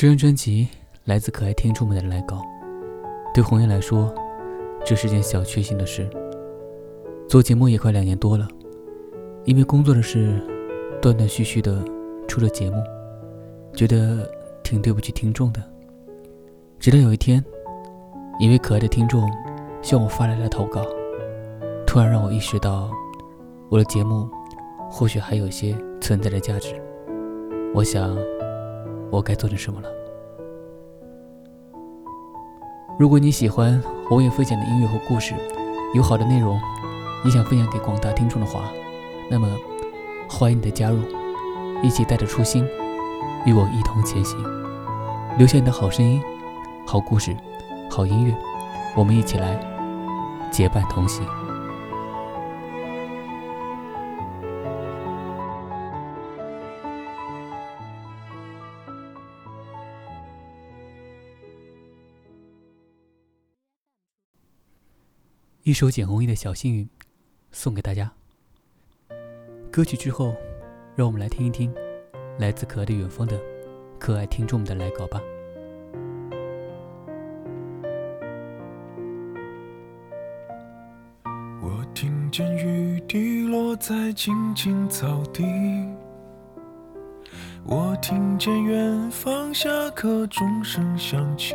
这张专辑来自可爱听众们的来稿，对红颜来说，这是件小确幸的事。做节目也快两年多了，因为工作的事，断断续续的出了节目，觉得挺对不起听众的。直到有一天，一位可爱的听众向我发来了投稿，突然让我意识到，我的节目或许还有些存在的价值。我想。我该做点什么了？如果你喜欢红叶分享的音乐和故事，有好的内容，你想分享给广大听众的话，那么欢迎你的加入，一起带着初心，与我一同前行，留下你的好声音、好故事、好音乐，我们一起来结伴同行。一首简红衣的小幸运，送给大家。歌曲之后，让我们来听一听来自可爱的远方的可爱听众们的来稿吧。我听见雨滴落在青青草地，我听见远方下课钟声响起。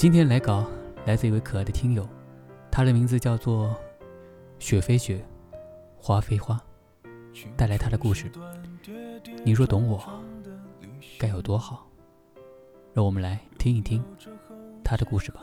今天来稿来自一位可爱的听友，他的名字叫做雪飞雪，花飞花，带来他的故事。你若懂我，该有多好？让我们来听一听他的故事吧。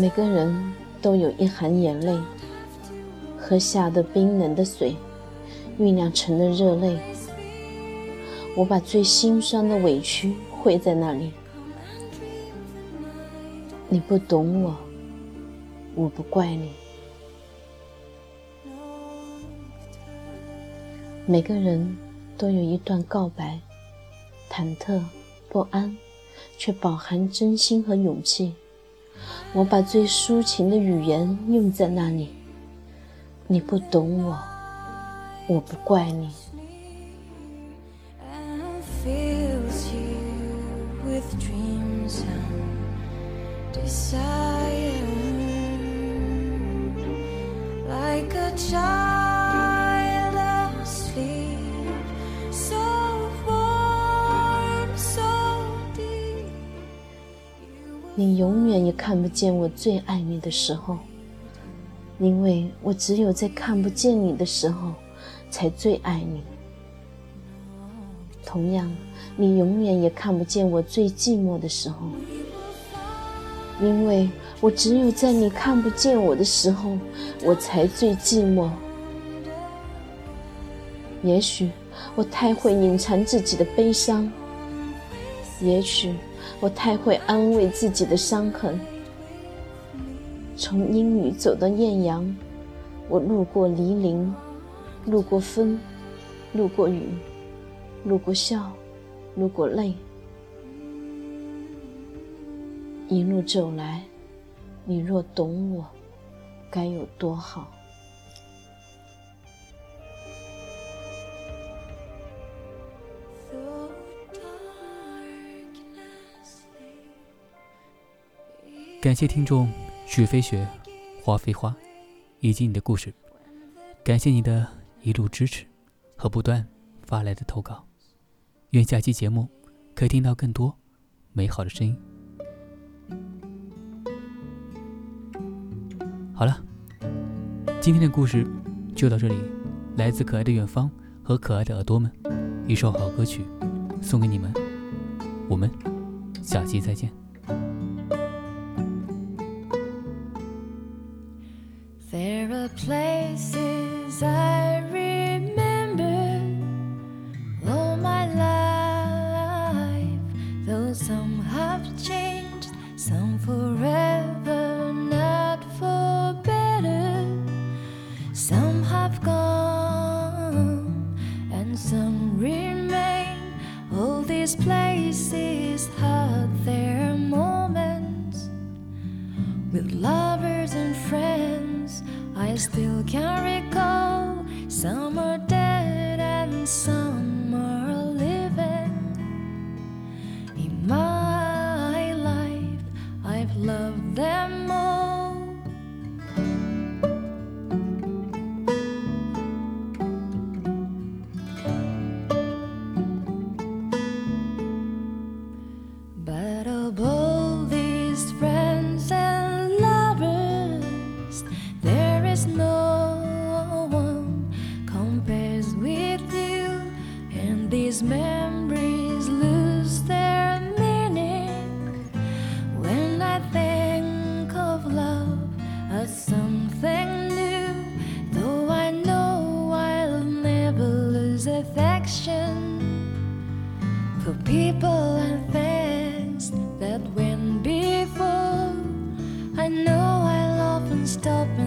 每个人都有一行眼泪，喝下的冰冷的水，酝酿成了热泪。我把最心酸的委屈汇在那里。你不懂我，我不怪你。每个人都有一段告白，忐忑不安，却饱含真心和勇气。我把最抒情的语言用在那里。你不懂我，我不怪你。你永远也看不见我最爱你的时候，因为我只有在看不见你的时候，才最爱你。同样，你永远也看不见我最寂寞的时候，因为我只有在你看不见我的时候，我才最寂寞。也许我太会隐藏自己的悲伤，也许。我太会安慰自己的伤痕。从阴雨走到艳阳，我路过黎林，路过风，路过雨，路过笑，路过泪。一路走来，你若懂我，该有多好。感谢听众雪飞雪、花飞花，以及你的故事。感谢你的一路支持和不断发来的投稿。愿下期节目可以听到更多美好的声音。好了，今天的故事就到这里。来自可爱的远方和可爱的耳朵们，一首好歌曲送给你们。我们下期再见。Places I with lovers and friends. I still can recall some are dead and some stop